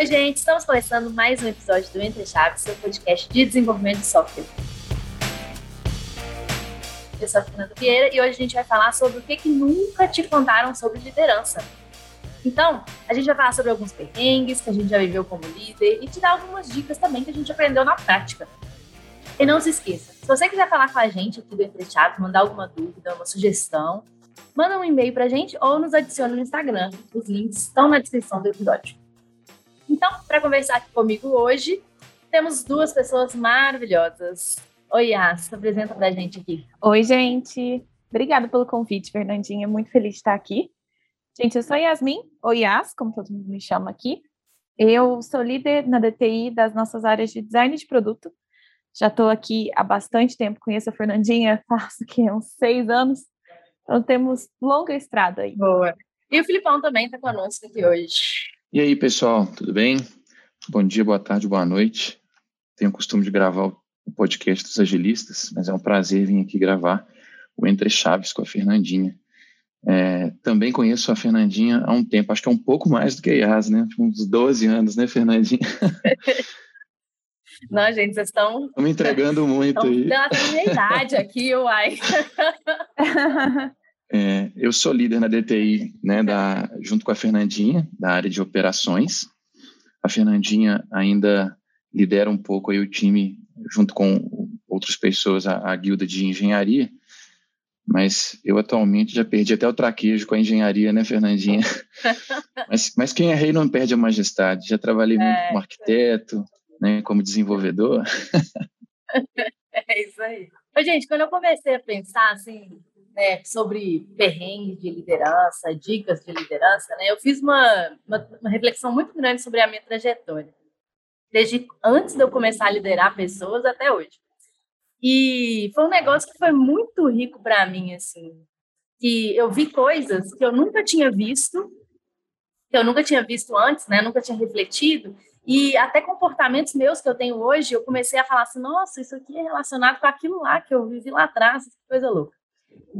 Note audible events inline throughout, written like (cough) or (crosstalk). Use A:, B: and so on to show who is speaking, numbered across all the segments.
A: Oi, gente, estamos começando mais um episódio do Entre Chaves, seu podcast de desenvolvimento de software. Eu sou a Fernanda Vieira e hoje a gente vai falar sobre o que, que nunca te contaram sobre liderança. Então, a gente vai falar sobre alguns perrengues que a gente já viveu como líder e te dar algumas dicas também que a gente aprendeu na prática. E não se esqueça, se você quiser falar com a gente aqui do Entre Chaves, mandar alguma dúvida, uma sugestão, manda um e-mail pra gente ou nos adicione no Instagram. Os links estão na descrição do episódio. Então, para conversar aqui comigo hoje, temos duas pessoas maravilhosas. Oi, Yas, se apresenta pra gente aqui.
B: Oi, gente. Obrigada pelo convite, Fernandinha. Muito feliz de estar aqui. Gente, eu sou Yasmin, ou Yas, como todo mundo me chama aqui. Eu sou líder na DTI das nossas áreas de design de produto. Já estou aqui há bastante tempo, conheço a Fernandinha, (laughs) faço aqui uns seis anos. Então temos longa estrada aí.
A: Boa. E o Filipão também está conosco aqui hoje.
C: E aí, pessoal, tudo bem? Bom dia, boa tarde, boa noite. Tenho o costume de gravar o podcast dos agilistas, mas é um prazer vir aqui gravar o Entre Chaves com a Fernandinha. É, também conheço a Fernandinha há um tempo, acho que é um pouco mais do que a Yas, né? Tipo, uns 12 anos, né, Fernandinha? (laughs)
A: Não, gente, vocês estão.
C: Estão me entregando muito estão aí.
A: Dando minha idade aqui, uai. (laughs)
C: É, eu sou líder na DTI, né, da, junto com a Fernandinha, da área de operações. A Fernandinha ainda lidera um pouco aí o time junto com outras pessoas, a, a guilda de engenharia, mas eu atualmente já perdi até o traquejo com a engenharia, né, Fernandinha? (laughs) mas, mas quem é rei não perde a majestade. Já trabalhei muito é, como arquiteto, né, como desenvolvedor. (laughs)
A: é isso aí. Ô, gente, quando eu comecei a pensar assim né, sobre perrengues de liderança, dicas de liderança, né, eu fiz uma, uma, uma reflexão muito grande sobre a minha trajetória desde antes de eu começar a liderar pessoas até hoje. E foi um negócio que foi muito rico para mim, assim, que eu vi coisas que eu nunca tinha visto, que eu nunca tinha visto antes, né? Nunca tinha refletido. E até comportamentos meus que eu tenho hoje, eu comecei a falar assim, nossa, isso aqui é relacionado com aquilo lá que eu vivi lá atrás, que coisa louca.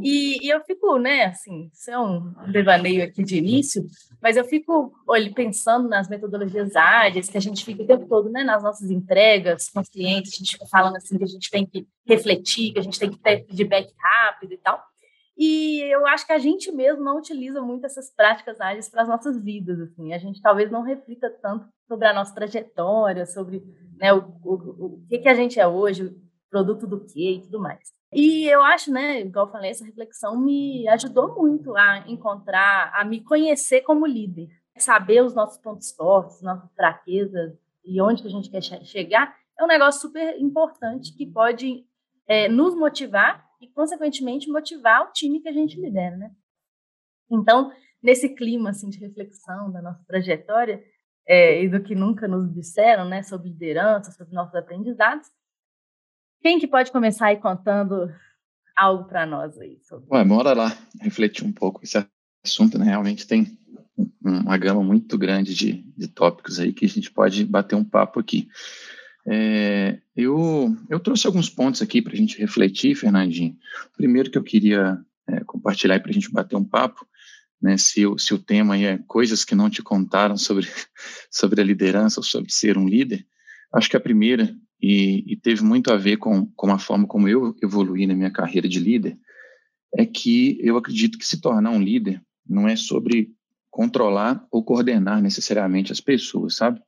A: E, e, eu fico, né, assim, isso é um devaneio aqui de início, mas eu fico olha, pensando nas metodologias ágeis, que a gente fica o tempo todo, né, nas nossas entregas com os clientes, a gente fica falando assim que a gente tem que refletir, que a gente tem que ter feedback rápido e tal. E eu acho que a gente mesmo não utiliza muito essas práticas ágeis para as nossas vidas, assim. A gente talvez não reflita tanto sobre a nossa trajetória, sobre né, o, o, o que, que a gente é hoje, produto do quê e tudo mais. E eu acho, né, igual eu falei, essa reflexão me ajudou muito a encontrar, a me conhecer como líder, saber os nossos pontos fortes, nossas fraquezas e onde que a gente quer chegar, é um negócio super importante que pode é, nos motivar e, consequentemente, motivar o time que a gente lidera, né? Então, nesse clima assim de reflexão da nossa trajetória é, e do que nunca nos disseram, né, sobre liderança, sobre nossos aprendizados, quem que pode começar aí contando algo para nós aí?
C: Sobre... Ué, bora lá refletir um pouco esse assunto, né? Realmente tem uma gama muito grande de, de tópicos aí que a gente pode bater um papo aqui. É, eu, eu trouxe alguns pontos aqui para a gente refletir, Fernandinho. Primeiro que eu queria é, compartilhar para a gente bater um papo, né, se, o, se o tema é coisas que não te contaram sobre, (laughs) sobre a liderança ou sobre ser um líder, acho que a primeira e, e, teve muito a ver com, com a forma como eu evoluí na minha carreira de líder, é que eu acredito que se tornar um líder não é sobre controlar ou coordenar necessariamente as pessoas, sabe?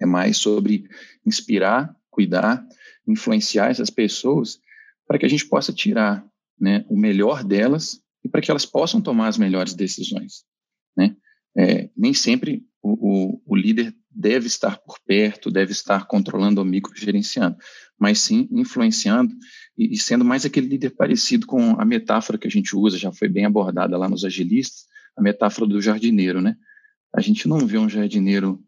C: É mais sobre inspirar, cuidar, influenciar essas pessoas para que a gente possa tirar né, o melhor delas e para que elas possam tomar as melhores decisões. Né? É, nem sempre o, o, o líder deve estar por perto, deve estar controlando ou microgerenciando, mas sim influenciando e, e, sendo mais aquele líder parecido com a metáfora que a gente usa, já foi bem abordada lá nos agilistas, a metáfora do jardineiro, né? A gente não vê um jardineiro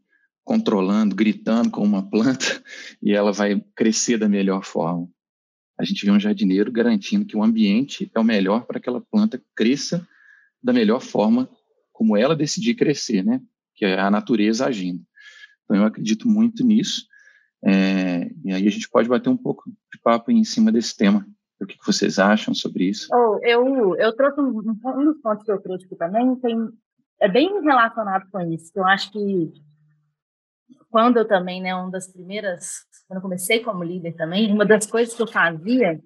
C: controlando, gritando com uma planta (laughs) e ela vai crescer da melhor forma. A gente vê um jardineiro garantindo que o ambiente é o melhor para que aquela planta cresça da melhor forma como ela decidir crescer, né? Que é a natureza agindo. Então, eu acredito muito nisso. É, e aí a gente pode bater um pouco de papo em cima desse tema. O que vocês acham sobre isso?
A: Oh, eu, eu trouxe um, um dos pontos que eu trouxe aqui também, tem, é bem relacionado com isso. Eu acho que quando eu também, né, uma das primeiras, quando eu comecei como líder também, uma das coisas que eu fazia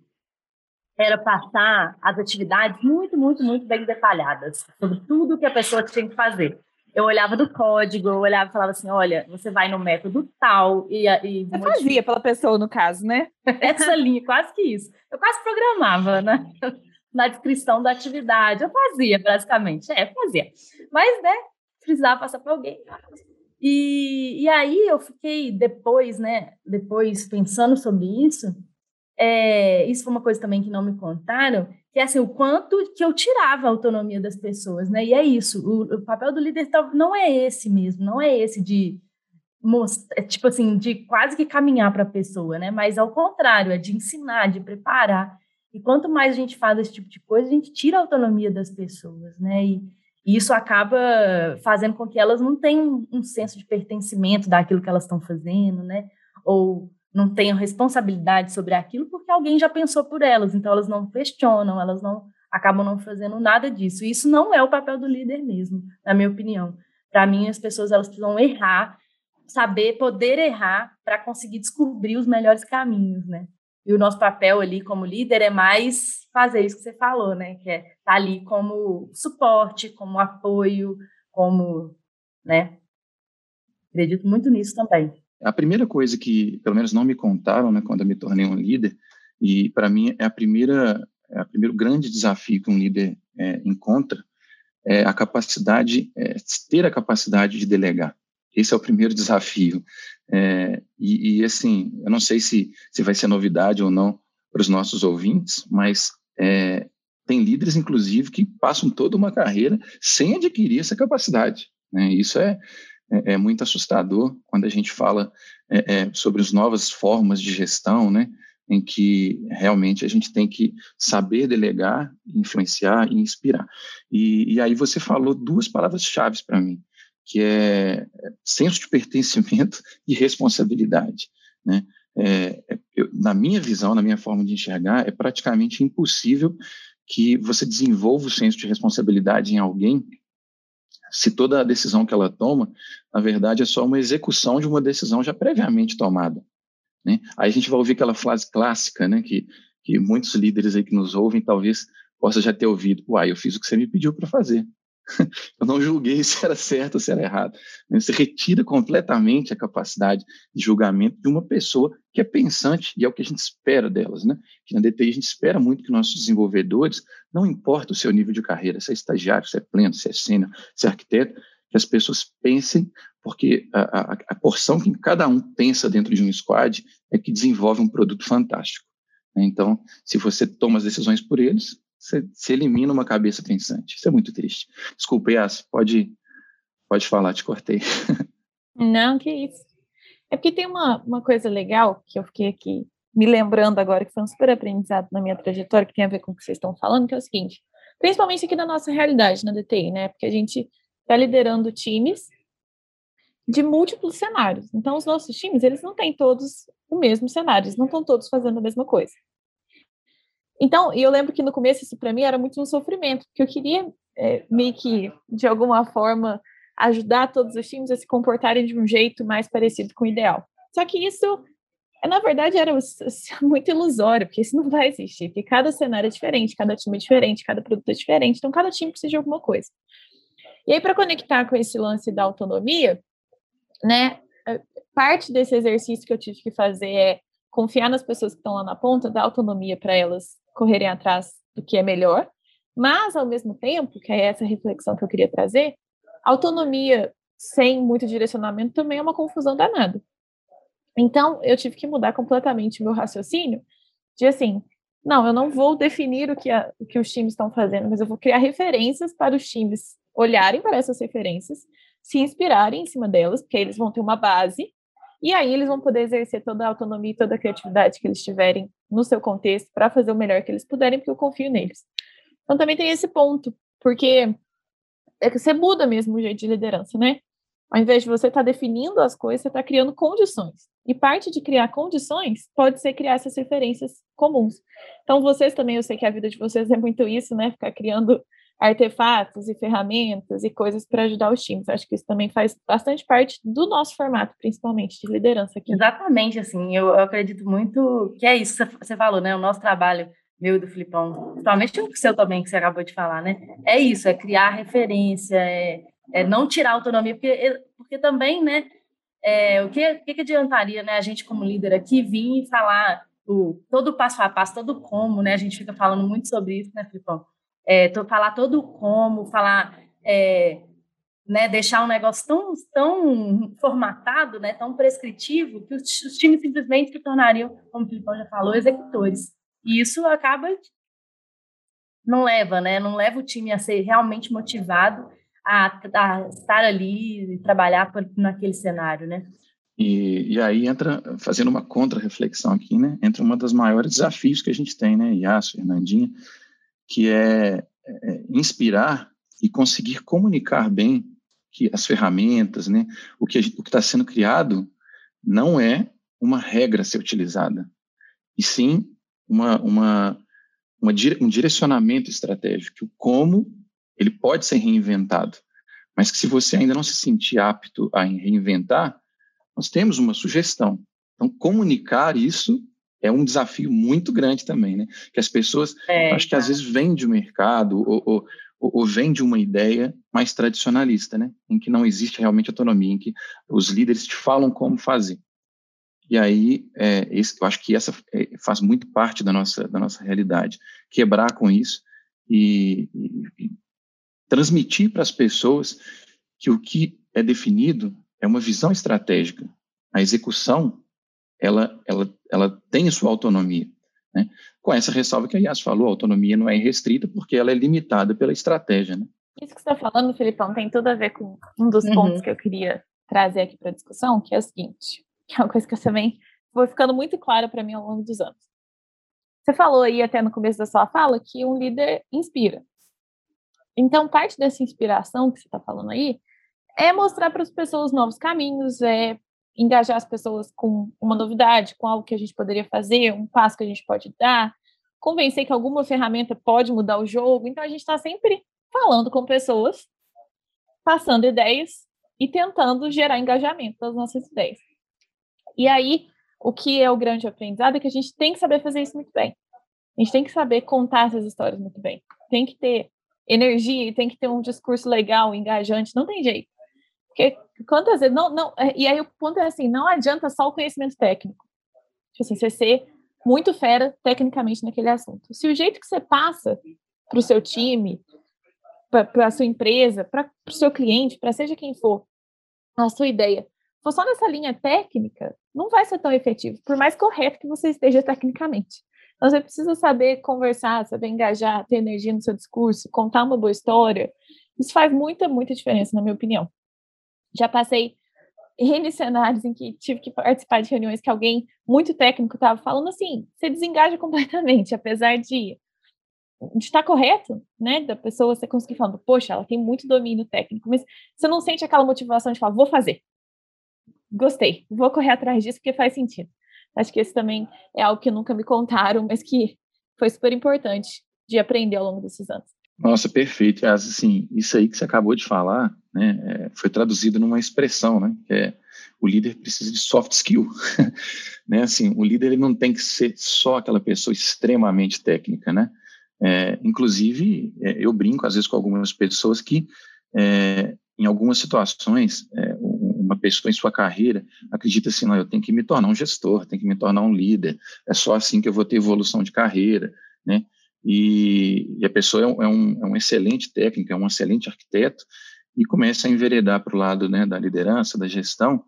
A: era passar as atividades muito, muito, muito bem detalhadas sobre tudo que a pessoa tinha que fazer. Eu olhava do código, eu olhava e falava assim, olha, você vai no método tal e... e
B: você fazia pela pessoa, no caso, né?
A: Essa linha, quase que isso. Eu quase programava, né? (laughs) Na descrição da atividade. Eu fazia, basicamente. É, fazia. Mas, né, precisava passar para alguém. E, e aí eu fiquei depois, né, depois pensando sobre isso, é, isso foi uma coisa também que não me contaram, que é assim, o quanto que eu tirava a autonomia das pessoas, né? E é isso, o, o papel do líder não é esse mesmo, não é esse de mostrar, é tipo assim, de quase que caminhar para a pessoa, né? Mas ao contrário, é de ensinar, de preparar. E quanto mais a gente faz esse tipo de coisa, a gente tira a autonomia das pessoas, né? E, e isso acaba fazendo com que elas não tenham um senso de pertencimento daquilo que elas estão fazendo, né? Ou não tenham responsabilidade sobre aquilo porque alguém já pensou por elas, então elas não questionam, elas não acabam não fazendo nada disso. Isso não é o papel do líder mesmo, na minha opinião. Para mim, as pessoas elas precisam errar, saber poder errar para conseguir descobrir os melhores caminhos, né? E o nosso papel ali como líder é mais fazer isso que você falou, né? Que é estar tá ali como suporte, como apoio, como, né? Acredito muito nisso também.
C: A primeira coisa que, pelo menos, não me contaram, né, quando eu me tornei um líder, e para mim é a primeira, é o primeiro grande desafio que um líder é, encontra, é a capacidade, é, ter a capacidade de delegar. Esse é o primeiro desafio. É, e, e, assim, eu não sei se, se vai ser novidade ou não para os nossos ouvintes, mas é, tem líderes, inclusive, que passam toda uma carreira sem adquirir essa capacidade. Né? Isso é, é, é, muito assustador quando a gente fala é, é, sobre as novas formas de gestão, né? em que realmente a gente tem que saber delegar, influenciar e inspirar. E, e aí você falou duas palavras-chave para mim, que é senso de pertencimento (laughs) e responsabilidade. Né? É, eu, na minha visão, na minha forma de enxergar, é praticamente impossível que você desenvolva o senso de responsabilidade em alguém se toda a decisão que ela toma, na verdade, é só uma execução de uma decisão já previamente tomada. Né? Aí a gente vai ouvir aquela frase clássica, né, que, que muitos líderes aí que nos ouvem talvez possa já ter ouvido. Uai, eu fiz o que você me pediu para fazer. (laughs) eu não julguei se era certo ou se era errado. Você retira completamente a capacidade de julgamento de uma pessoa que é pensante, e é o que a gente espera delas. Né? Que na DTI a gente espera muito que nossos desenvolvedores, não importa o seu nível de carreira, se é estagiário, se é pleno, se é sênior, se é arquiteto, que as pessoas pensem, porque a, a, a porção que cada um pensa dentro de um squad é que desenvolve um produto fantástico. Então, se você toma as decisões por eles, você, você elimina uma cabeça pensante. Isso é muito triste. Desculpa, Yas, pode, pode falar, te cortei. (laughs)
B: Não, que isso. É porque tem uma, uma coisa legal que eu fiquei aqui me lembrando agora, que foi um super aprendizado na minha trajetória, que tem a ver com o que vocês estão falando, que é o seguinte, principalmente aqui na nossa realidade na DTI, né? Porque a gente está liderando times de múltiplos cenários. Então, os nossos times, eles não têm todos o mesmo cenário, eles não estão todos fazendo a mesma coisa. Então, e eu lembro que no começo isso para mim era muito um sofrimento, porque eu queria é, meio que, de alguma forma, ajudar todos os times a se comportarem de um jeito mais parecido com o ideal. Só que isso, na verdade, era (laughs) muito ilusório, porque isso não vai existir, porque cada cenário é diferente, cada time é diferente, cada produto é diferente, então cada time precisa de alguma coisa. E aí, para conectar com esse lance da autonomia, né, é, parte desse exercício que eu tive que fazer é confiar nas pessoas que estão lá na ponta, dar autonomia para elas correrem atrás do que é melhor, mas, ao mesmo tempo, que é essa reflexão que eu queria trazer, autonomia sem muito direcionamento também é uma confusão danada. Então, eu tive que mudar completamente meu raciocínio de assim, não, eu não vou definir o que, a, o que os times estão fazendo, mas eu vou criar referências para os times olharem para essas referências, se inspirarem em cima delas, porque eles vão ter uma base, e aí eles vão poder exercer toda a autonomia e toda a criatividade que eles tiverem no seu contexto para fazer o melhor que eles puderem, porque eu confio neles. Então também tem esse ponto, porque é que você muda mesmo o jeito de liderança, né? Ao invés de você estar tá definindo as coisas, você está criando condições. E parte de criar condições pode ser criar essas referências comuns. Então, vocês também, eu sei que a vida de vocês é muito isso, né? Ficar criando artefatos e ferramentas e coisas para ajudar os times. Acho que isso também faz bastante parte do nosso formato, principalmente de liderança aqui.
A: Exatamente, assim, eu, eu acredito muito que é isso que você falou, né? O nosso trabalho, meu e do Filipão, principalmente o seu também, que você acabou de falar, né? É isso, é criar referência, é, é não tirar autonomia, porque, porque também, né? É, o que, que, que adiantaria, né, a gente como líder aqui vir e falar o, todo o passo a passo, todo como, né? A gente fica falando muito sobre isso, né, Filipão? É, falar todo como, falar, é, né, deixar um negócio tão, tão formatado, né, tão prescritivo, que os, os times simplesmente se tornariam, como o Filipão já falou, executores. E isso acaba não leva, né, não leva o time a ser realmente motivado a, a estar ali e trabalhar por, naquele cenário, né?
C: E, e, aí entra, fazendo uma contra-reflexão aqui, né, entra uma das maiores desafios que a gente tem, né, Iaço, Fernandinha, que é, é inspirar e conseguir comunicar bem que as ferramentas, né, o que está sendo criado não é uma regra a ser utilizada, e sim uma, uma, uma um direcionamento estratégico, como ele pode ser reinventado, mas que se você ainda não se sentir apto a reinventar, nós temos uma sugestão. Então, comunicar isso é um desafio muito grande também, né? Que as pessoas, é, acho que às vezes vêm de um mercado ou, ou, ou vêm de uma ideia mais tradicionalista, né? Em que não existe realmente autonomia, em que os líderes te falam como fazer. E aí, é, esse, eu acho que essa é, faz muito parte da nossa, da nossa realidade. Quebrar com isso e, e, e transmitir para as pessoas que o que é definido é uma visão estratégica. A execução ela, ela, ela tem sua autonomia. Né? Com essa ressalva que a Yas falou, a autonomia não é restrita porque ela é limitada pela estratégia. Né?
B: Isso que você está falando, Filipão, tem tudo a ver com um dos uhum. pontos que eu queria trazer aqui para a discussão, que é o seguinte, que é uma coisa que eu também foi ficando muito clara para mim ao longo dos anos. Você falou aí até no começo da sua fala que um líder inspira. Então, parte dessa inspiração que você está falando aí é mostrar para as pessoas novos caminhos, é engajar as pessoas com uma novidade, com algo que a gente poderia fazer, um passo que a gente pode dar, convencer que alguma ferramenta pode mudar o jogo. Então, a gente está sempre falando com pessoas, passando ideias e tentando gerar engajamento das nossas ideias. E aí, o que é o grande aprendizado é que a gente tem que saber fazer isso muito bem. A gente tem que saber contar essas histórias muito bem. Tem que ter energia, tem que ter um discurso legal, engajante, não tem jeito. Porque quantas vezes. Não, não, é, e aí o ponto é assim: não adianta só o conhecimento técnico. Tipo assim, você ser muito fera tecnicamente naquele assunto. Se o jeito que você passa para o seu time, para a sua empresa, para o seu cliente, para seja quem for, a sua ideia, for só nessa linha técnica, não vai ser tão efetivo, por mais correto que você esteja tecnicamente. Então, você precisa saber conversar, saber engajar, ter energia no seu discurso, contar uma boa história. Isso faz muita, muita diferença, na minha opinião. Já passei N cenários em que tive que participar de reuniões que alguém muito técnico estava falando assim, você desengaja (laughs) completamente, apesar de, de estar correto, né, da pessoa você conseguir falando, poxa, ela tem muito domínio técnico, mas você não sente aquela motivação de falar, vou fazer, gostei, vou correr atrás disso porque faz sentido. Acho que esse também é algo que nunca me contaram, mas que foi super importante de aprender ao longo desses anos.
C: Nossa, perfeito. Assim, isso aí que você acabou de falar, né, é, foi traduzido numa expressão, né, que é o líder precisa de soft skill, (laughs) né, assim, o líder ele não tem que ser só aquela pessoa extremamente técnica, né, é, inclusive é, eu brinco às vezes com algumas pessoas que é, em algumas situações é, uma pessoa em sua carreira acredita assim, não, eu tenho que me tornar um gestor, tenho que me tornar um líder, é só assim que eu vou ter evolução de carreira, né, e, e a pessoa é um, é, um, é um, excelente técnico, é um excelente arquiteto, e começa a enveredar para o lado né, da liderança, da gestão,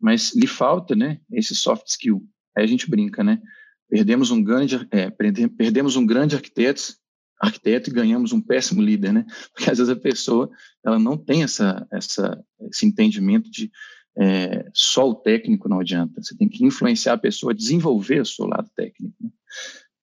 C: mas lhe falta né, esse soft skill. Aí a gente brinca, né? Perdemos um grande, é, perdemos um grande arquiteto, arquiteto e ganhamos um péssimo líder, né? (laughs) Porque às vezes a pessoa ela não tem essa, essa, esse entendimento de é, só o técnico não adianta. Você tem que influenciar a pessoa a desenvolver o seu lado técnico. Né?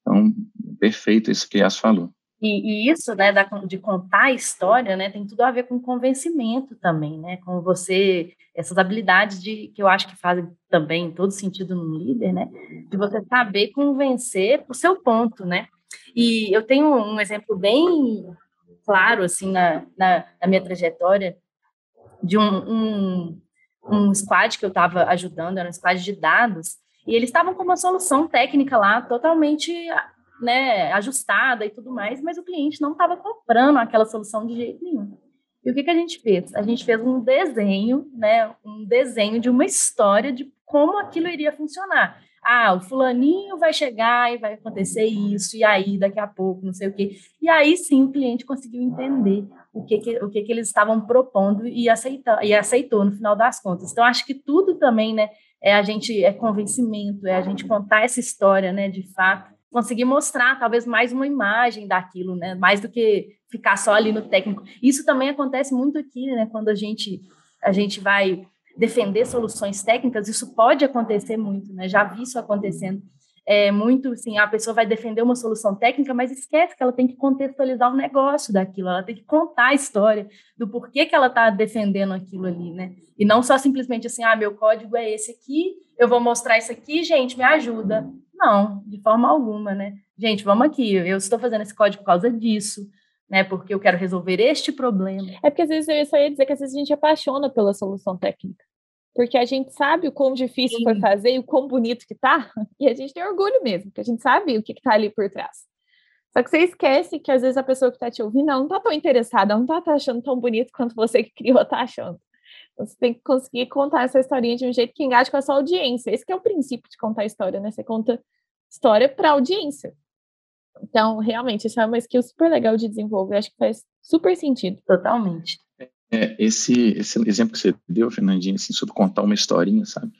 C: Então, perfeito isso que Yas falou.
A: E, e, isso, né, da, de contar a história, né, tem tudo a ver com convencimento também, né, com você, essas habilidades de, que eu acho que fazem também todo sentido no líder, né, de você saber convencer o seu ponto, né. E eu tenho um exemplo bem claro, assim, na, na, na minha trajetória, de um, um, um squad que eu estava ajudando, era um squad de dados, e eles estavam com uma solução técnica lá totalmente né, ajustada e tudo mais, mas o cliente não estava comprando aquela solução de jeito nenhum. E o que, que a gente fez? A gente fez um desenho, né, um desenho de uma história de como aquilo iria funcionar. Ah, o fulaninho vai chegar e vai acontecer isso, e aí daqui a pouco, não sei o quê. E aí sim o cliente conseguiu entender o que, que, o que, que eles estavam propondo e, aceitar, e aceitou no final das contas. Então, acho que tudo também, né, é a gente, é convencimento, é a gente contar essa história, né, de fato, conseguir mostrar talvez mais uma imagem daquilo, né, mais do que ficar só ali no técnico. Isso também acontece muito aqui, né, quando a gente, a gente vai defender soluções técnicas, isso pode acontecer muito, né, já vi isso acontecendo é muito assim, a pessoa vai defender uma solução técnica, mas esquece que ela tem que contextualizar o negócio daquilo, ela tem que contar a história do porquê que ela está defendendo aquilo ali, né? E não só simplesmente assim, ah, meu código é esse aqui, eu vou mostrar isso aqui, gente, me ajuda. Não, de forma alguma, né? Gente, vamos aqui, eu estou fazendo esse código por causa disso, né? Porque eu quero resolver este problema.
B: É porque às vezes eu só ia dizer que às vezes a gente apaixona pela solução técnica porque a gente sabe o quão difícil Sim. foi fazer e o quão bonito que tá, (laughs) e a gente tem orgulho mesmo, porque a gente sabe o que, que tá ali por trás. Só que você esquece que às vezes a pessoa que está te ouvindo não está tão interessada, não está achando tão bonito quanto você que criou está achando. Você tem que conseguir contar essa historinha de um jeito que engaje com a sua audiência. Esse é o princípio de contar história, né? Você conta história para a audiência. Então, realmente, isso é uma skill super legal de desenvolver. Acho que faz super sentido.
A: Totalmente.
C: É, esse, esse exemplo que você deu, Fernandinho, assim, sobre contar uma historinha, sabe?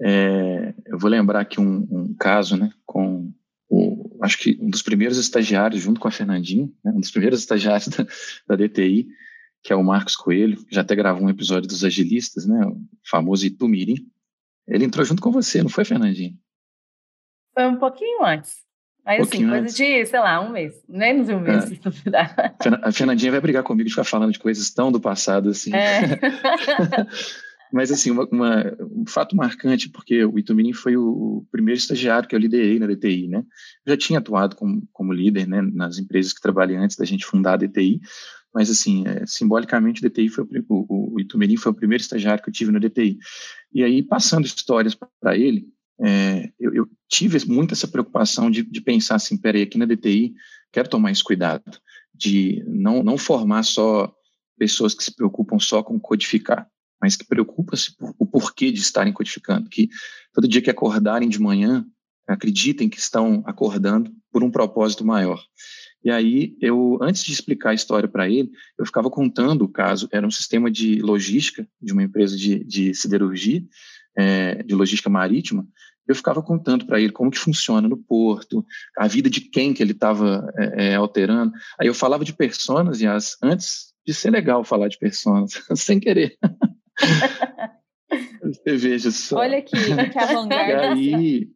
C: É, eu vou lembrar aqui um, um, caso, né, com o, acho que um dos primeiros estagiários, junto com a Fernandinha, né, um dos primeiros estagiários (laughs) da, da DTI, que é o Marcos Coelho, que já até gravou um episódio dos agilistas, né, o famoso Itumirim. Ele entrou junto com você, não foi, Fernandinho?
A: Foi um pouquinho antes. Aí, assim, coisa antes. de, sei lá, um mês. Menos de um mês, é. (laughs) se duvidar.
C: A Fernandinha vai brigar comigo de ficar falando de coisas tão do passado, assim. É. (laughs) Mas, assim, uma, uma, um fato marcante, porque o Itumirim foi o primeiro estagiário que eu liderei na DTI, né? Eu já tinha atuado como, como líder, né, nas empresas que trabalhei antes da gente fundar a DTI, mas, assim, é, simbolicamente, o DTI foi o, o, o Itumirim foi o primeiro estagiário que eu tive na DTI. E aí, passando histórias para ele, é, eu, eu, tive muito essa preocupação de, de pensar assim, peraí, aqui na DTI, quero tomar esse cuidado, de não, não formar só pessoas que se preocupam só com codificar, mas que preocupam-se o porquê de estarem codificando, que todo dia que acordarem de manhã, acreditem que estão acordando por um propósito maior. E aí, eu, antes de explicar a história para ele, eu ficava contando o caso. Era um sistema de logística de uma empresa de, de siderurgia, é, de logística marítima, eu ficava contando para ele como que funciona no porto, a vida de quem que ele estava é, é, alterando. Aí eu falava de personas, e as, antes de ser legal falar de personas, (laughs) sem querer. (laughs) Você veja só.
B: Olha aqui, que (laughs)
C: avant-garde. E aí,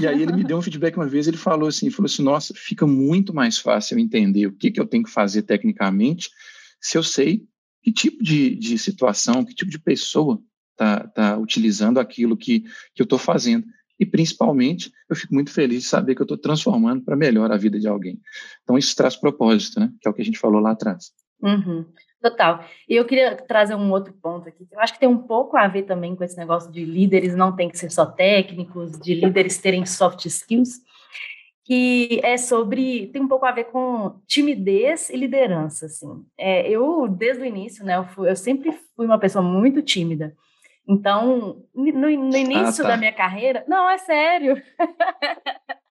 C: e aí ele me deu um feedback uma vez, ele falou assim, falou assim, nossa, fica muito mais fácil eu entender o que, que eu tenho que fazer tecnicamente se eu sei que tipo de, de situação, que tipo de pessoa está tá utilizando aquilo que, que eu estou fazendo. E, principalmente, eu fico muito feliz de saber que eu estou transformando para melhor a vida de alguém. Então, isso traz propósito, né? Que é o que a gente falou lá atrás.
A: Uhum. Total. E eu queria trazer um outro ponto aqui. Eu acho que tem um pouco a ver também com esse negócio de líderes não tem que ser só técnicos, de líderes terem soft skills, que é sobre tem um pouco a ver com timidez e liderança. Assim, é, eu desde o início, né, eu, fui, eu sempre fui uma pessoa muito tímida. Então, no, no ah, início ah, tá. da minha carreira, não, é sério. (laughs)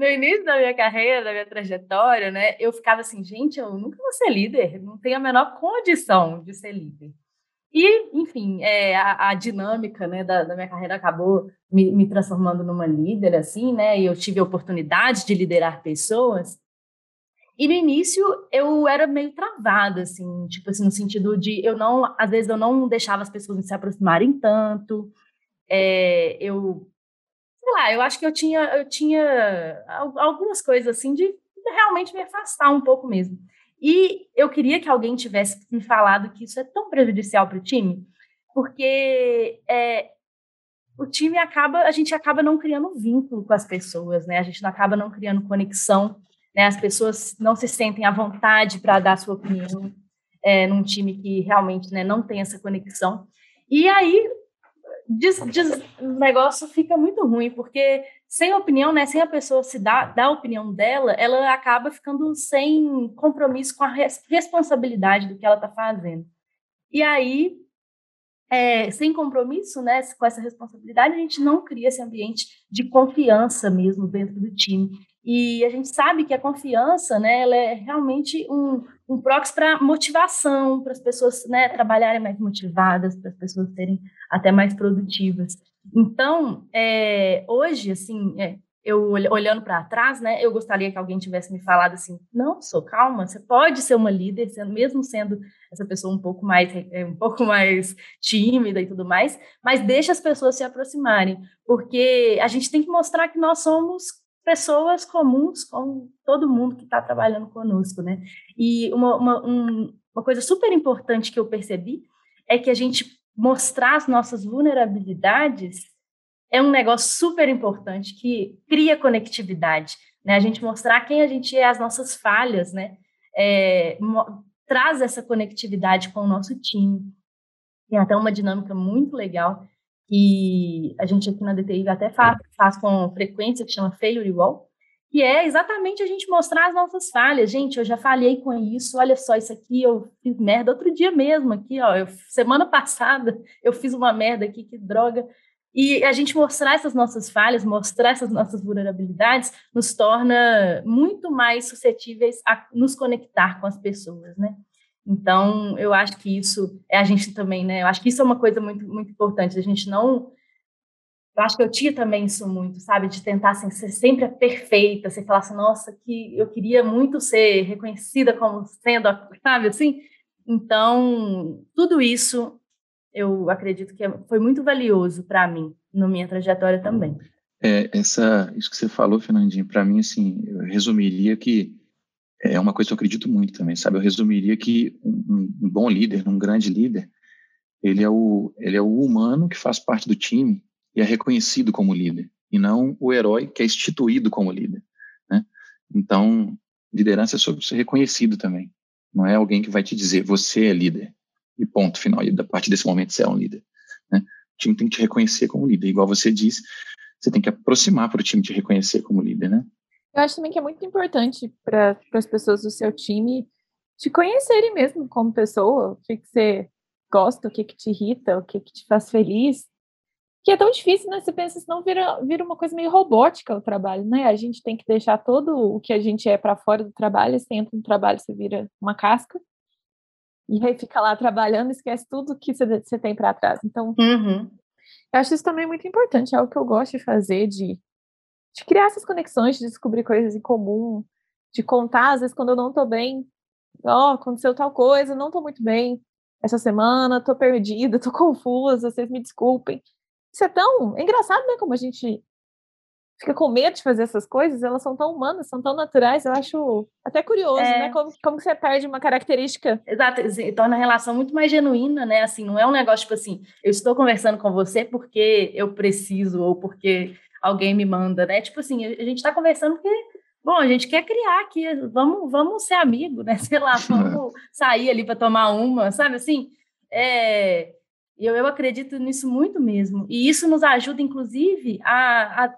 A: no início da minha carreira, da minha trajetória, né, eu ficava assim, gente, eu nunca vou ser líder, não tenho a menor condição de ser líder. E, enfim, é, a, a, dinâmica né, da, da, minha carreira acabou me, me, transformando numa líder, assim, né? E eu tive a oportunidade de liderar pessoas. E no início eu era meio travada, assim, tipo assim, no sentido de eu não, às vezes eu não deixava as pessoas se aproximarem tanto. É, eu, sei lá, eu acho que eu tinha, eu tinha algumas coisas assim de realmente me afastar um pouco mesmo. E eu queria que alguém tivesse me falado que isso é tão prejudicial para o time, porque é, o time acaba, a gente acaba não criando vínculo com as pessoas, né? A gente acaba não criando conexão né? As pessoas não se sentem à vontade para dar sua opinião é, num time que realmente né, não tem essa conexão. E aí diz, diz, o negócio fica muito ruim, porque sem opinião, né, sem a pessoa se dar, dar a opinião dela, ela acaba ficando sem compromisso com a res, responsabilidade do que ela está fazendo. E aí, é, sem compromisso, né, com essa responsabilidade, a gente não cria esse ambiente de confiança mesmo dentro do time. E a gente sabe que a confiança, né, ela é realmente um, um proxy para motivação, para as pessoas né, trabalharem mais motivadas, para as pessoas serem até mais produtivas. Então, é, hoje, assim, é, eu olhando para trás, né, eu gostaria que alguém tivesse me falado assim, não, sou calma, você pode ser uma líder, sendo, mesmo sendo essa pessoa um pouco mais é, um pouco mais tímida e tudo mais, mas deixa as pessoas se aproximarem, porque a gente tem que mostrar que nós somos pessoas comuns como todo mundo que está trabalhando conosco, né? E uma, uma, um, uma coisa super importante que eu percebi é que a gente mostrar as nossas vulnerabilidades é um negócio super importante que cria conectividade, né? A gente mostrar quem a gente é, as nossas falhas, né? É, traz essa conectividade com o nosso time. Tem até uma dinâmica muito legal que a gente aqui na DTI até faz, faz com frequência, que chama Failure Wall, que é exatamente a gente mostrar as nossas falhas. Gente, eu já falhei com isso, olha só, isso aqui eu fiz merda outro dia mesmo, aqui, ó, eu, semana (laughs) passada eu fiz uma merda aqui, que droga. E a gente mostrar essas nossas falhas, mostrar essas nossas vulnerabilidades, nos torna muito mais suscetíveis a nos conectar com as pessoas, né? Então, eu acho que isso é a gente também, né? Eu acho que isso é uma coisa muito, muito importante. A gente não. Eu acho que eu tinha também isso muito, sabe? De tentar assim, ser sempre perfeita, você falar assim, nossa, que eu queria muito ser reconhecida como sendo, sabe assim? Então, tudo isso eu acredito que foi muito valioso para mim, na minha trajetória também.
C: É, essa, isso que você falou, Fernandinho, para mim, assim, eu resumiria que é uma coisa que eu acredito muito também, sabe? Eu resumiria que um, um, bom líder, um grande líder, ele é, o, ele é o humano que faz parte do time e é reconhecido como líder, e não o herói que é instituído como líder, né? Então, liderança é sobre ser reconhecido também. Não é alguém que vai te dizer, você é líder, e ponto final, e a partir desse momento você é um líder, né? O time tem que te reconhecer como líder, igual você disse, você tem que aproximar para o time te reconhecer como líder, né?
B: Eu acho também que é muito importante para as pessoas do seu time te conhecerem mesmo como pessoa, o que, que você gosta, o que, que te irrita, o que, que te faz feliz. Que é tão difícil, né? Você pensa, senão vira, vira uma coisa meio robótica o trabalho, né? A gente tem que deixar todo o que a gente é para fora do trabalho, você entra no trabalho, você vira uma casca, e aí fica lá trabalhando, esquece tudo que você, tem para trás. Então,
A: uhum.
B: eu acho isso também muito importante, é algo que eu gosto de fazer, de de criar essas conexões, de descobrir coisas em comum, de contar, às vezes, quando eu não tô bem, ó, oh, aconteceu tal coisa, não tô muito bem essa semana, tô perdida, (laughs) tô confusa, vocês me desculpem. Isso é tão é engraçado, né, como a gente fica com medo de fazer essas coisas, elas são tão humanas, são tão naturais, eu acho até curioso, é. né, como, como você perde uma característica.
A: Exato, torna a relação muito mais genuína, né, assim, não é um negócio tipo assim, eu estou conversando com você porque eu preciso, ou porque alguém me manda, né? Tipo assim, a gente está conversando porque, bom, a gente quer criar aqui, vamos, vamos ser amigo, né? (laughs) Sei lá, vamos (laughs) sair ali para tomar uma, sabe assim? É, eu, eu acredito nisso muito mesmo. E isso nos ajuda, inclusive, a, a,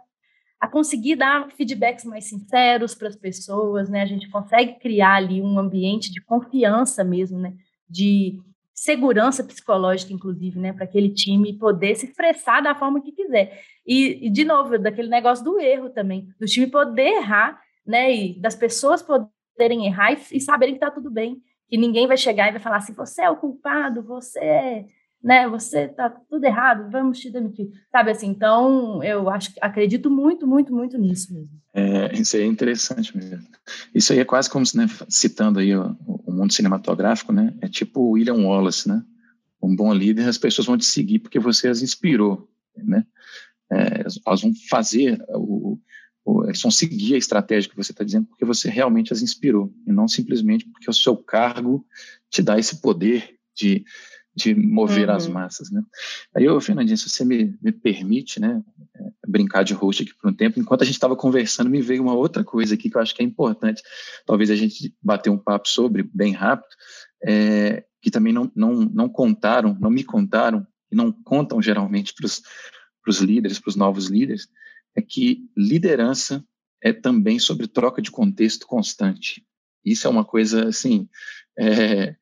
A: a conseguir dar feedbacks mais sinceros para as pessoas, né? A gente consegue criar ali um ambiente de confiança mesmo, né? De segurança psicológica, inclusive, né, para aquele time poder se expressar da forma que quiser. E, e, de novo, daquele negócio do erro também, do time poder errar, né, e das pessoas poderem errar e, e saberem que está tudo bem, que ninguém vai chegar e vai falar assim, você é o culpado, você é, né, você está tudo errado, vamos te demitir, sabe assim, então eu acho, acredito muito, muito, muito nisso mesmo.
C: É, isso aí é interessante mesmo. Isso aí é quase como, né, citando aí o, o, mundo cinematográfico, né? É tipo William Wallace, né? Um bom líder, as pessoas vão te seguir porque você as inspirou, né? É, elas vão fazer o, o, vão seguir a estratégia que você está dizendo porque você realmente as inspirou e não simplesmente porque o seu cargo te dá esse poder de de mover uhum. as massas, né? Aí, eu, Fernandinha, se você me, me permite, né, é, brincar de host aqui por um tempo, enquanto a gente estava conversando, me veio uma outra coisa aqui que eu acho que é importante, talvez a gente bater um papo sobre, bem rápido, é, que também não, não, não contaram, não me contaram, e não contam geralmente para os líderes, para os novos líderes, é que liderança é também sobre troca de contexto constante. Isso é uma coisa, assim, é,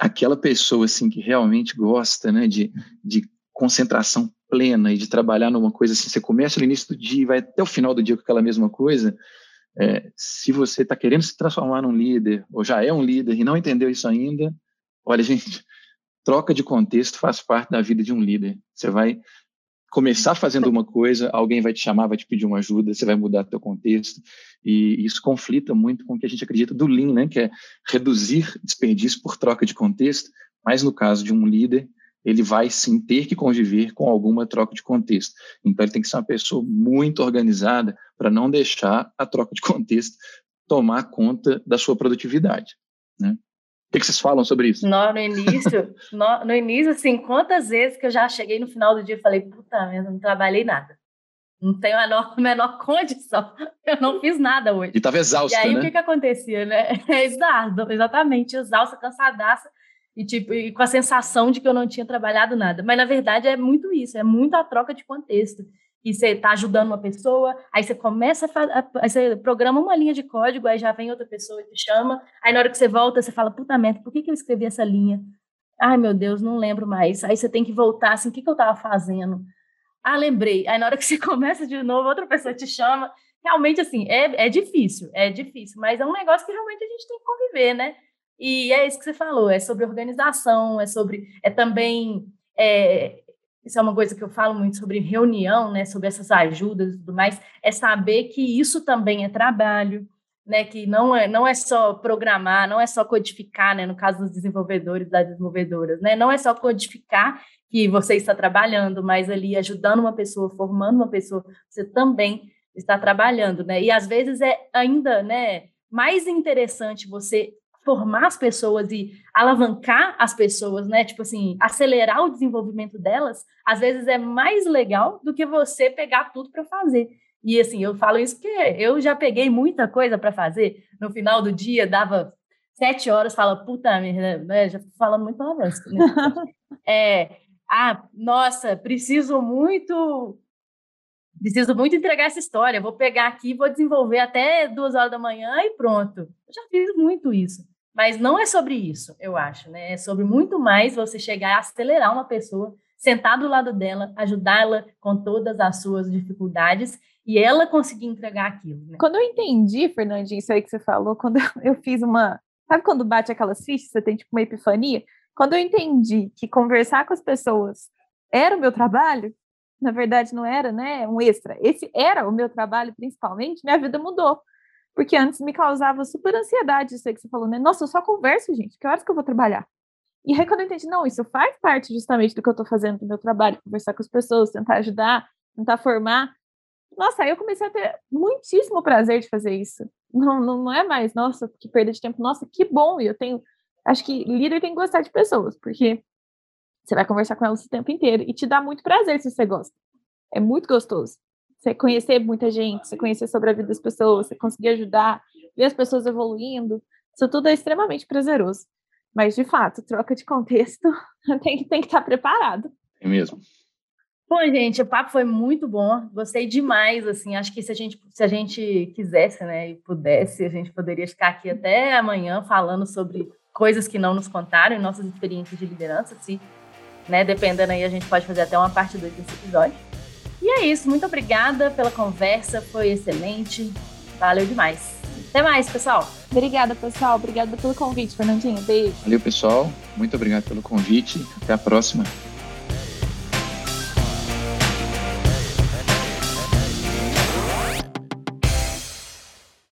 C: aquela pessoa assim que realmente gosta, né, de, de concentração plena e de trabalhar numa coisa assim, você começa no início do dia e vai até o final do dia com aquela mesma coisa, é, se você está querendo se transformar num líder, ou já é um líder e não entendeu isso ainda, olha, (laughs) gente, troca de contexto faz parte da vida de um líder. Você vai começar fazendo uma coisa, alguém vai te chamar, vai te pedir uma ajuda, você vai mudar teu contexto, e isso conflita muito com o que a gente acredita do Lean, né, que é reduzir desperdício por troca de contexto, mas no caso de um líder, ele vai sim ter que conviver com alguma troca de contexto. Então ele tem que ser uma pessoa muito organizada para não deixar a troca de contexto tomar conta da sua produtividade, né? O que, que vocês falam sobre isso?
A: No, no início, (laughs) no, no, início, assim, quantas vezes que eu já cheguei no final do dia e falei, puta merda, não trabalhei nada. Não tenho a menor, (laughs) menor condição. Eu não fiz nada hoje.
C: E estava exausta,
A: E aí,
C: né?
A: o que que acontecia, né? (laughs) Exato, exatamente, exausta, cansadaça, e, tipo, e com a sensação de que eu não tinha trabalhado nada. Mas, na verdade, é muito isso, é muito a troca de contexto e você está ajudando uma pessoa, aí você começa a aí você programa uma linha de código, aí já vem outra pessoa e te chama, aí na hora que você volta, você fala, puta merda, por que, que eu escrevi essa linha? Ai, meu Deus, não lembro mais. Aí você tem que voltar, assim, o que, que eu estava fazendo? Ah, lembrei. Aí na hora que você (laughs) começa de novo, outra pessoa te chama. Realmente, assim, é, é difícil, é difícil, mas é um negócio que realmente a gente tem que conviver, né? E é isso que você falou, é sobre organização, é sobre, é também é, isso é uma coisa que eu falo muito sobre reunião, né, sobre essas ajudas e tudo mais, é saber que isso também é trabalho, né, que não é, não é só programar, não é só codificar, né, no caso dos desenvolvedores, das desenvolvedoras, né, não é só codificar que você está trabalhando, mas ali ajudando uma pessoa, formando uma pessoa, você também está trabalhando, né, e às vezes é ainda, né, mais interessante você formar as pessoas e alavancar as pessoas, né? Tipo assim, acelerar o desenvolvimento delas, às vezes é mais legal do que você pegar tudo para fazer. E assim, eu falo isso porque eu já peguei muita coisa para fazer. No final do dia, dava sete horas, fala, puta merda, né? já falando muito palavrão. (laughs) é, ah, nossa, preciso muito preciso muito entregar essa história. Vou pegar aqui, vou desenvolver até duas horas da manhã e pronto. Eu já fiz muito isso. Mas não é sobre isso, eu acho, né? É sobre muito mais você chegar a acelerar uma pessoa, sentar do lado dela, ajudá-la com todas as suas dificuldades e ela conseguir entregar aquilo. Né?
B: Quando eu entendi, Fernandinho, isso aí que você falou, quando (laughs) eu fiz uma. Sabe quando bate aquelas fichas, você tem tipo uma epifania? Quando eu entendi que conversar com as pessoas era o meu trabalho, na verdade não era, né? Um extra. Esse era o meu trabalho principalmente, minha vida mudou. Porque antes me causava super ansiedade isso aí que você falou, né? Nossa, eu só converso, gente. Que horas que eu vou trabalhar? E aí, quando eu entendi, não, isso faz parte justamente do que eu estou fazendo no meu trabalho, conversar com as pessoas, tentar ajudar, tentar formar. Nossa, aí eu comecei a ter muitíssimo prazer de fazer isso. Não, não, não é mais, nossa, que perda de tempo. Nossa, que bom. E eu tenho. Acho que líder tem que gostar de pessoas, porque você vai conversar com elas o tempo inteiro e te dá muito prazer se você gosta. É muito gostoso você conhecer muita gente, você conhecer sobre a vida das pessoas, você conseguir ajudar, ver as pessoas evoluindo, isso tudo é extremamente prazeroso. Mas, de fato, troca de contexto (laughs) tem, tem que estar preparado.
C: É mesmo.
A: Bom, gente, o papo foi muito bom, gostei demais, assim, acho que se a gente, se a gente quisesse, né, e pudesse, a gente poderia ficar aqui até amanhã falando sobre coisas que não nos contaram, nossas experiências de liderança, se, né, dependendo aí, a gente pode fazer até uma parte 2 desse episódio. E é isso, muito obrigada pela conversa, foi excelente, valeu demais. Até mais, pessoal.
B: Obrigada, pessoal. Obrigada pelo convite, Fernandinho. Beijo.
C: Valeu, pessoal. Muito obrigado pelo convite. Até a próxima.